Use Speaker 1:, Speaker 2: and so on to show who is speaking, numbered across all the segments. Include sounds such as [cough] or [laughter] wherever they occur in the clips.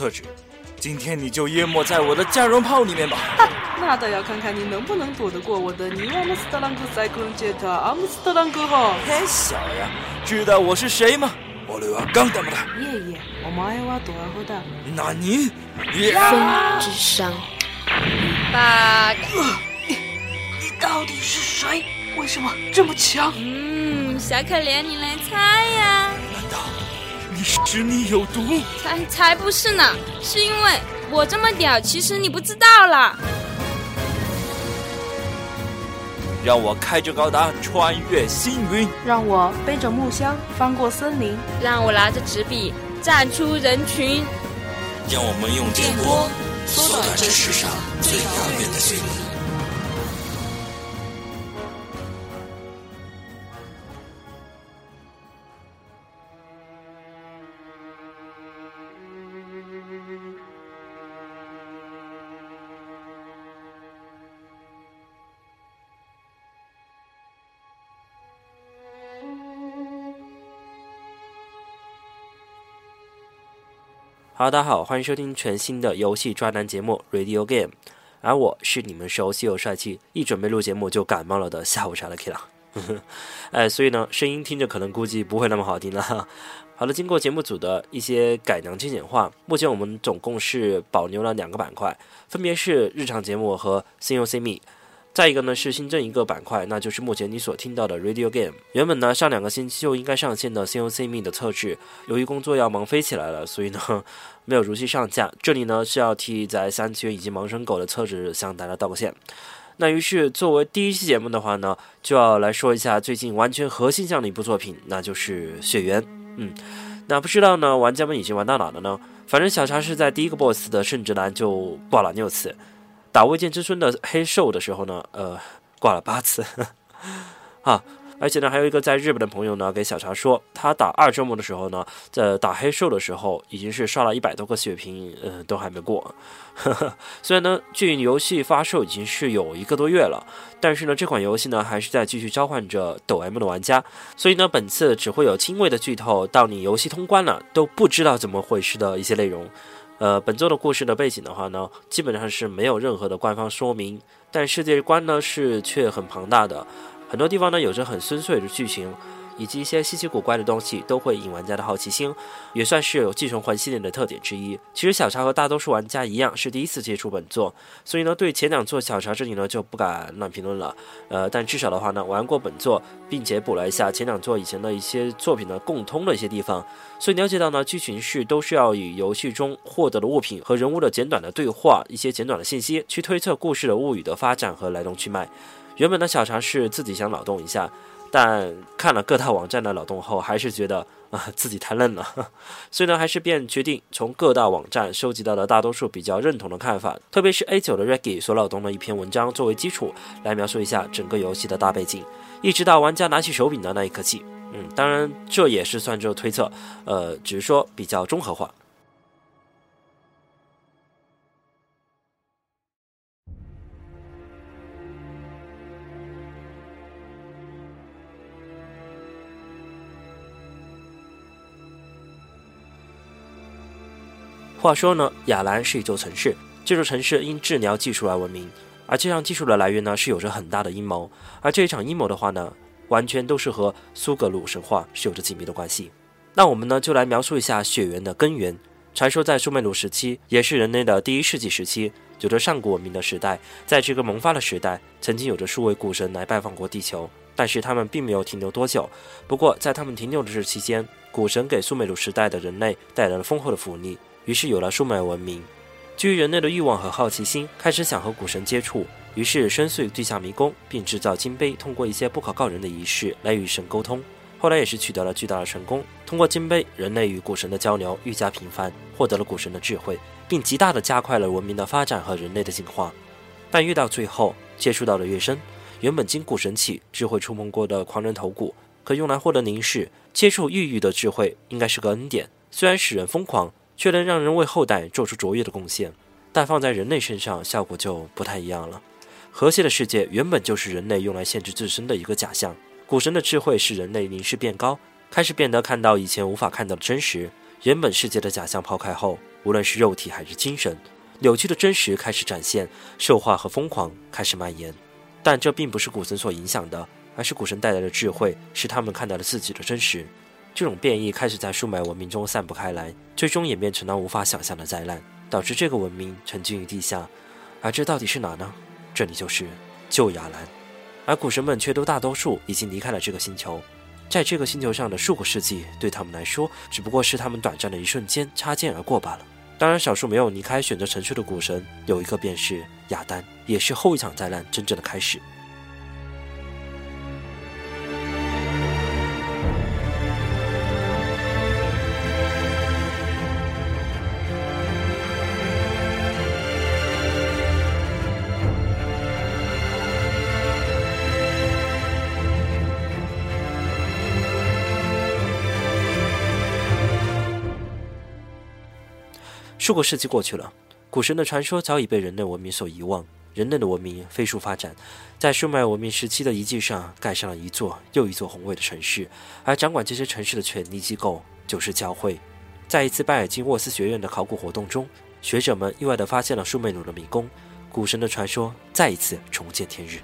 Speaker 1: 特质。今天你就淹没在我的加绒炮里面吧！[laughs]
Speaker 2: 那倒要看看你能不能躲得过我的尼瓦姆斯特朗格塞克隆杰塔阿姆斯特朗格号！
Speaker 1: 嘿，小呀，知道我是谁吗？我刘阿刚的吗？
Speaker 2: 爷爷，我们爱挖多阿后的。
Speaker 1: 那你？
Speaker 3: 风之伤。
Speaker 4: 八个。
Speaker 2: 你你到底是谁？为什么这么强？
Speaker 4: 嗯，小可怜，你来猜？
Speaker 1: 是你有毒？
Speaker 4: 才才不是呢！是因为我这么屌，其实你不知道啦。
Speaker 1: 让我开着高达穿越星云，
Speaker 2: 让我背着木箱翻过森林，
Speaker 4: 让我拿着纸笔站出人群，
Speaker 1: 让我们用电波缩短这世上最遥远的距离。
Speaker 5: 好，大家好，欢迎收听全新的游戏专栏节目《Radio Game》，而我是你们熟悉又帅气，一准备录节目就感冒了的下午茶的 K 了。[laughs] 哎，所以呢，声音听着可能估计不会那么好听了。好了，经过节目组的一些改良精简化，目前我们总共是保留了两个板块，分别是日常节目和 COC Me。再一个呢是新增一个板块，那就是目前你所听到的 Radio Game。原本呢上两个星期就应该上线的 COC Me 的测试，由于工作要忙飞起来了，所以呢 [laughs] 没有如期上架。这里呢是要替在三次元以及盲生狗的测试向大家道个歉。那于是作为第一期节目的话呢，就要来说一下最近完全核心向的一部作品，那就是《血缘》。嗯，那不知道呢玩家们已经玩到哪了呢？反正小茶是在第一个 BOSS 的圣职栏就挂了六次。打未见之孙的黑兽的时候呢，呃，挂了八次，[laughs] 啊，而且呢，还有一个在日本的朋友呢，给小茶说，他打二周末的时候呢，在打黑兽的时候，已经是刷了一百多个血瓶，嗯，都还没过。[laughs] 虽然呢，距游戏发售已经是有一个多月了，但是呢，这款游戏呢，还是在继续召唤着抖 M 的玩家，所以呢，本次只会有轻微的剧透，到你游戏通关了都不知道怎么回事的一些内容。呃，本作的故事的背景的话呢，基本上是没有任何的官方说明，但世界观呢是却很庞大的，很多地方呢有着很深邃的剧情。以及一些稀奇古怪的东西都会引玩家的好奇心，也算是有继承魂系列的特点之一。其实小茶和大多数玩家一样是第一次接触本作，所以呢对前两作小茶这里呢就不敢乱评论了。呃，但至少的话呢玩过本作，并且补了一下前两作以前的一些作品的共通的一些地方，所以了解到呢剧情是都是要以游戏中获得的物品和人物的简短的对话一些简短的信息去推测故事的物语的发展和来龙去脉。原本的小茶是自己想脑洞一下。但看了各大网站的脑洞后，还是觉得 [laughs] 啊自己太嫩了，[laughs] 所以呢，还是便决定从各大网站收集到的大多数比较认同的看法，特别是 A 九的 Reggie 所脑洞的一篇文章作为基础，来描述一下整个游戏的大背景，一直到玩家拿起手柄的那一刻起。嗯，当然这也是算作推测，呃，只是说比较综合化。话说呢，亚兰是一座城市，这座城市因治疗技术而闻名，而这项技术的来源呢，是有着很大的阴谋，而这一场阴谋的话呢，完全都是和苏格鲁神话是有着紧密的关系。那我们呢，就来描述一下血缘的根源。传说在苏美鲁时期，也是人类的第一世纪时期，有着上古文明的时代。在这个萌发的时代，曾经有着数位古神来拜访过地球，但是他们并没有停留多久。不过在他们停留的这期间，古神给苏美鲁时代的人类带来了丰厚的福利。于是有了数脉文明，基于人类的欲望和好奇心，开始想和古神接触。于是深邃地下迷宫，并制造金杯，通过一些不可告人的仪式来与神沟通。后来也是取得了巨大的成功。通过金杯，人类与古神的交流愈加频繁，获得了古神的智慧，并极大的加快了文明的发展和人类的进化。但越到最后，接触到的越深，原本经古神起智慧触碰过的狂人头骨，可用来获得凝视、接触异域的智慧，应该是个恩典。虽然使人疯狂。却能让人为后代做出卓越的贡献，但放在人类身上效果就不太一样了。和谐的世界原本就是人类用来限制自身的一个假象。古神的智慧使人类凝视变高，开始变得看到以前无法看到的真实。原本世界的假象抛开后，无论是肉体还是精神，扭曲的真实开始展现，兽化和疯狂开始蔓延。但这并不是古神所影响的，而是古神带来的智慧，使他们看到了自己的真实。这种变异开始在数码文明中散布开来，最终演变成了无法想象的灾难，导致这个文明沉浸于地下。而这到底是哪呢？这里就是旧亚兰，而古神们却都大多数已经离开了这个星球。在这个星球上的数个世纪，对他们来说，只不过是他们短暂的一瞬间擦肩而过罢了。当然，少数没有离开、选择沉睡的古神，有一个便是亚丹，也是后一场灾难真正的开始。数个世纪过去了，古神的传说早已被人类文明所遗忘。人类的文明飞速发展，在数迈文明时期的遗迹上盖上了一座又一座宏伟的城市，而掌管这些城市的权力机构就是教会。在一次拜尔金沃斯学院的考古活动中，学者们意外地发现了苏美鲁的迷宫，古神的传说再一次重见天日。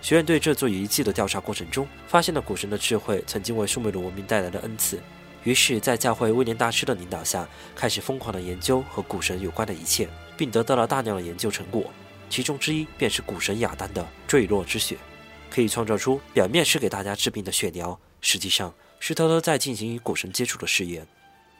Speaker 5: 学院对这座遗迹的调查过程中，发现了古神的智慧曾经为苏美鲁文明带来的恩赐。于是，在教会威廉大师的领导下，开始疯狂的研究和古神有关的一切，并得到了大量的研究成果。其中之一便是古神亚丹的坠落之血，可以创造出表面是给大家治病的血疗，实际上是偷偷在进行与古神接触的试验。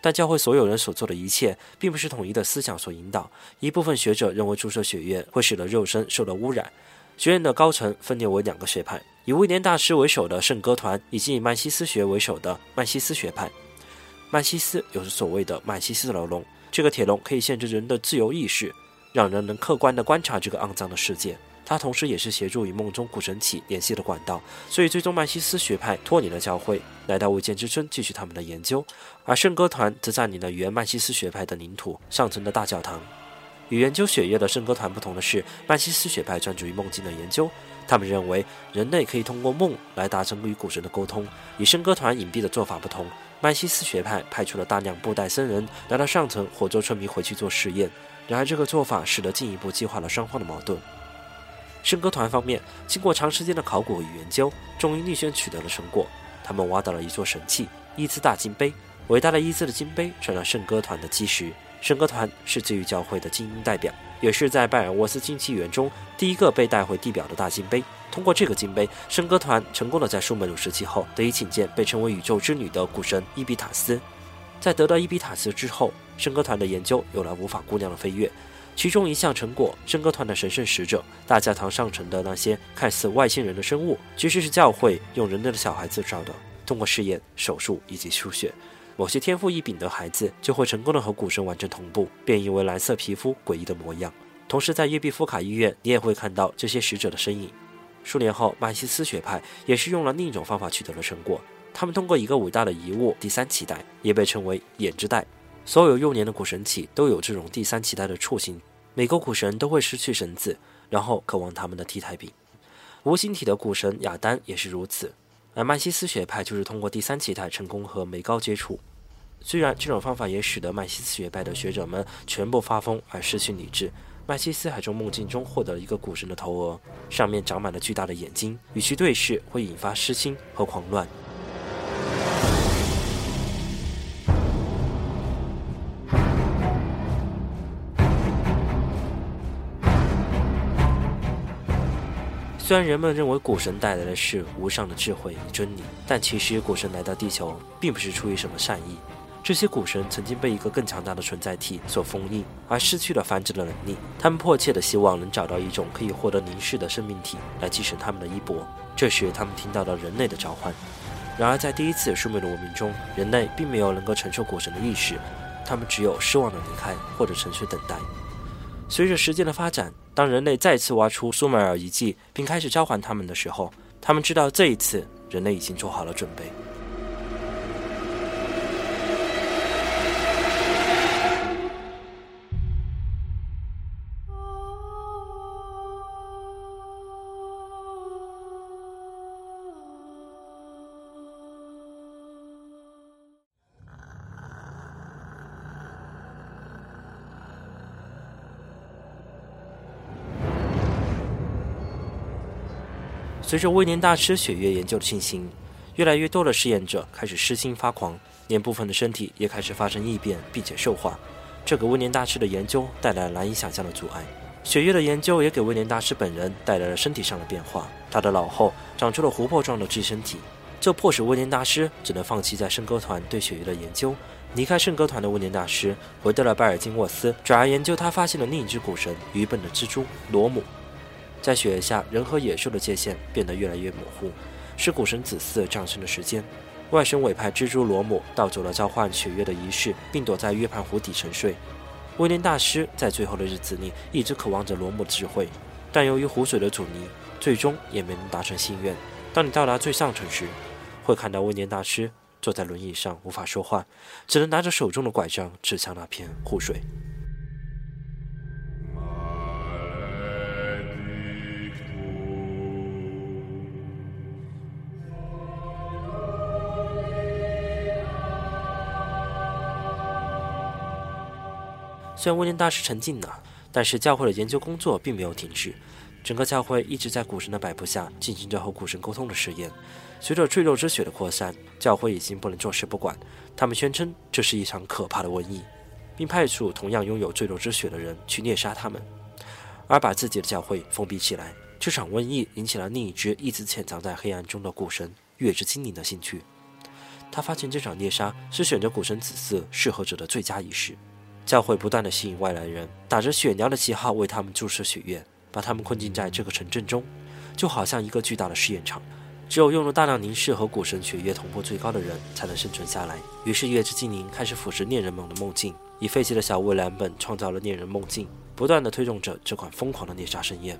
Speaker 5: 但教会所有人所做的一切，并不是统一的思想所引导。一部分学者认为注射血液会使得肉身受到污染。学院的高层分裂为两个学派：以威廉大师为首的圣歌团，以及以曼西斯学为首的曼西斯学派。曼西斯有着所谓的曼西斯牢笼，这个铁笼可以限制人的自由意识，让人能客观地观察这个肮脏的世界。它同时也是协助与梦中古神体联系的管道。所以，最终曼西斯学派脱离了教会，来到未见之村继续他们的研究，而圣歌团则占领了原曼西斯学派的领土上层的大教堂。与研究血液的圣歌团不同的是，曼西斯学派专注于梦境的研究。他们认为人类可以通过梦来达成与古神的沟通。与圣歌团隐蔽的做法不同。曼西斯学派派出了大量布袋僧人来到上层，活捉村民回去做实验。然而，这个做法使得进一步激化了双方的矛盾。圣歌团方面，经过长时间的考古与研究，终于力宣取得了成果。他们挖到了一座神器——伊兹大金杯。伟大的伊兹的金杯成了圣歌团的基石。圣歌团是基于教会的精英代表，也是在拜尔沃斯金器园中第一个被带回地表的大金杯。通过这个金杯，圣歌团成功的在舒美鲁时期后得以请见被称为宇宙之女的古神伊比塔斯。在得到伊比塔斯之后，圣歌团的研究有了无法估量的飞跃。其中一项成果，圣歌团的神圣使者大教堂上层的那些看似外星人的生物，其实是教会用人类的小孩子造的。通过试验、手术以及输血，某些天赋异禀的孩子就会成功的和古神完成同步，变异为蓝色皮肤、诡异的模样。同时，在约比夫卡医院，你也会看到这些使者的身影。数年后，曼西斯学派也是用了另一种方法取得了成果。他们通过一个伟大的遗物——第三脐带，也被称为眼之带。所有幼年的古神体都有这种第三脐带的触性。每个古神都会失去神子，然后渴望他们的替代品。无形体的古神亚丹也是如此。而曼西斯学派就是通过第三脐带成功和梅高接触。虽然这种方法也使得曼西斯学派的学者们全部发疯而失去理智。麦西斯还从梦境中获得了一个古神的头额，上面长满了巨大的眼睛，与其对视会引发失心和狂乱。虽然人们认为古神带来的是无上的智慧与真理，但其实古神来到地球并不是出于什么善意。这些古神曾经被一个更强大的存在体所封印，而失去了繁殖的能力。他们迫切地希望能找到一种可以获得凝视的生命体来继承他们的衣钵。这时，他们听到了人类的召唤。然而，在第一次苏美的文明中，人类并没有能够承受古神的意识，他们只有失望的离开，或者沉睡等待。随着时间的发展，当人类再次挖出苏美尔遗迹，并开始召唤他们的时候，他们知道这一次人类已经做好了准备。随着威廉大师血液研究的进行，越来越多的试验者开始失心发狂，连部分的身体也开始发生异变，并且兽化。这给威廉大师的研究带来了难以想象的阻碍。血液的研究也给威廉大师本人带来了身体上的变化，他的脑后长出了琥珀状的寄生体，这迫使威廉大师只能放弃在圣歌团对血液的研究。离开圣歌团的威廉大师回到了拜尔金沃斯，转而研究他发现的另一只古神——愚笨的蜘蛛罗姆。在雪下，人和野兽的界限变得越来越模糊，是古神子嗣降生的时间。外神委派蜘蛛罗姆盗走了召唤血月的仪式，并躲在约盘湖底沉睡。威廉大师在最后的日子里一直渴望着罗姆的智慧，但由于湖水的阻尼，最终也没能达成心愿。当你到达最上层时，会看到威廉大师。坐在轮椅上无法说话，只能拿着手中的拐杖指向那片湖水。虽然威廉大师沉静了，但是教会的研究工作并没有停止。整个教会一直在古神的摆布下进行着和古神沟通的实验。随着坠落之血的扩散，教会已经不能坐视不管。他们宣称这是一场可怕的瘟疫，并派出同样拥有坠落之血的人去猎杀他们，而把自己的教会封闭起来。这场瘟疫引起了另一只一直潜藏在黑暗中的古神月之精灵的兴趣。他发现这场猎杀是选择古神子嗣适合者的最佳仪式。教会不断的吸引外来人，打着血鸟的旗号为他们注射血液。把他们困禁在这个城镇中，就好像一个巨大的试验场。只有用了大量凝视和古神血液同步最高的人，才能生存下来。于是，月之精灵开始腐蚀猎人们的梦境，以废弃的小屋为蓝本创造了猎人梦境，不断的推动着这款疯狂的猎杀盛宴。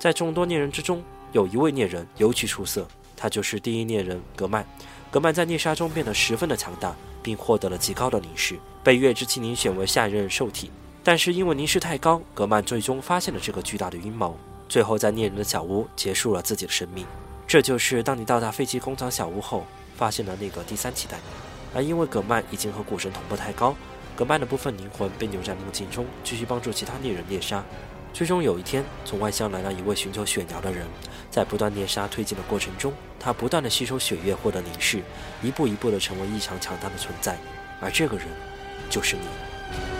Speaker 5: 在众多猎人之中，有一位猎人尤其出色，他就是第一猎人格曼。格曼在猎杀中变得十分的强大，并获得了极高的凝视，被月之精灵选为下一任受体。但是因为凝视太高，格曼最终发现了这个巨大的阴谋，最后在猎人的小屋结束了自己的生命。这就是当你到达废弃工厂小屋后发现了那个第三期待。而因为格曼已经和古神同步太高，格曼的部分灵魂被留在梦境中，继续帮助其他猎人猎杀。最终有一天，从外乡来了一位寻求血鸟的人，在不断猎杀推进的过程中，他不断的吸收血液获得凝视，一步一步的成为异常强大的存在。而这个人，就是你。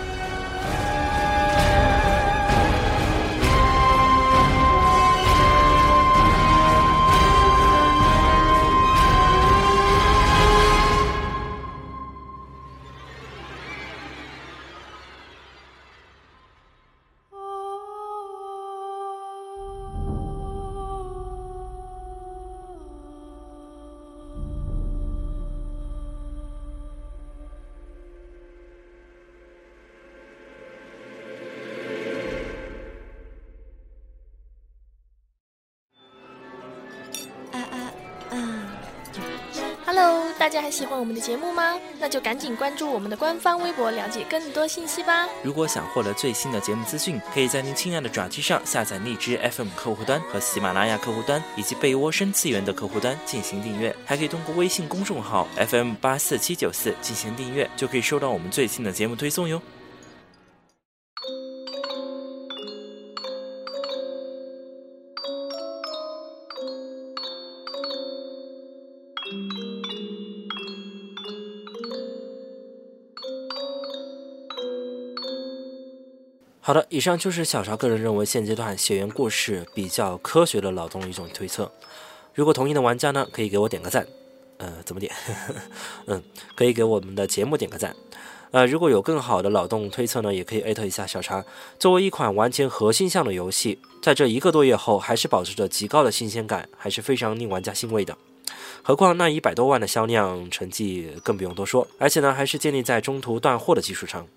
Speaker 6: 大家还喜欢我们的节目吗？那就赶紧关注我们的官方微博，了解更多信息吧。
Speaker 5: 如果想获得最新的节目资讯，可以在您亲爱的爪机上下载荔枝 FM 客户端和喜马拉雅客户端，以及被窝深次元的客户端进行订阅。还可以通过微信公众号 FM 八四七九四进行订阅，就可以收到我们最新的节目推送哟。好的，以上就是小潮个人认为现阶段血缘故事比较科学的脑洞一种推测。如果同意的玩家呢，可以给我点个赞。呃，怎么点？嗯，可以给我们的节目点个赞。呃，如果有更好的脑洞推测呢，也可以艾特一下小茶。作为一款完全核心向的游戏，在这一个多月后还是保持着极高的新鲜感，还是非常令玩家欣慰的。何况那一百多万的销量成绩更不用多说，而且呢，还是建立在中途断货的基础上。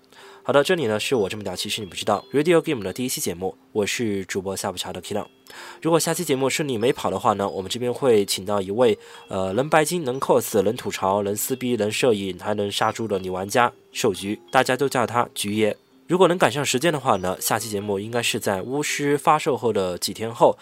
Speaker 5: 好的，这里呢是我这么屌，其实你不知道 Radio Game 的第一期节目，我是主播下午茶的 Kilo。如果下期节目顺利没跑的话呢，我们这边会请到一位呃能白金、能 cos、能吐槽、能撕逼、能摄影，还能杀猪的女玩家兽菊，大家都叫她菊爷。如果能赶上时间的话呢，下期节目应该是在巫师发售后的几天后，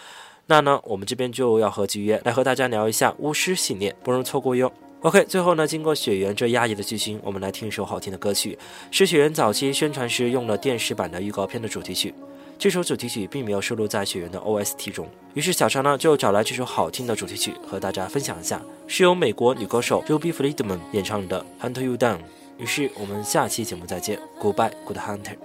Speaker 5: 那呢我们这边就要和菊爷来和大家聊一下巫师系列，不容错过哟。OK，最后呢，经过雪原这压抑的剧情，我们来听一首好听的歌曲，是雪原早期宣传时用了电视版的预告片的主题曲。
Speaker 7: 这首主题曲并没有收录在《雪原》的 OST 中。于是小常呢就找来这首好听的主题曲和大家分享一下，是由美国女歌手 Ruby Friedman 演唱的《Hunt You Down》。于是我们下期节目再见，Goodbye, Good Hunter。